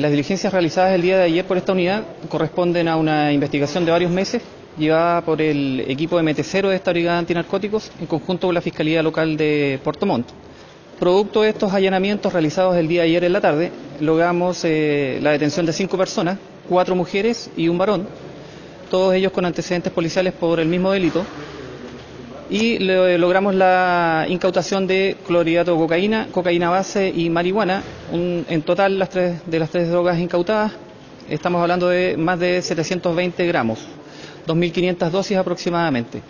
Las diligencias realizadas el día de ayer por esta unidad corresponden a una investigación de varios meses llevada por el equipo de MT0 de esta brigada antinarcóticos en conjunto con la Fiscalía Local de Puerto Montt. Producto de estos allanamientos realizados el día de ayer en la tarde, logramos eh, la detención de cinco personas, cuatro mujeres y un varón, todos ellos con antecedentes policiales por el mismo delito, y logramos la incautación de clorhidrato de cocaína, cocaína base y marihuana. Un- en total, las tres, de las tres drogas incautadas, estamos hablando de más de 720 gramos, 2.500 dosis aproximadamente.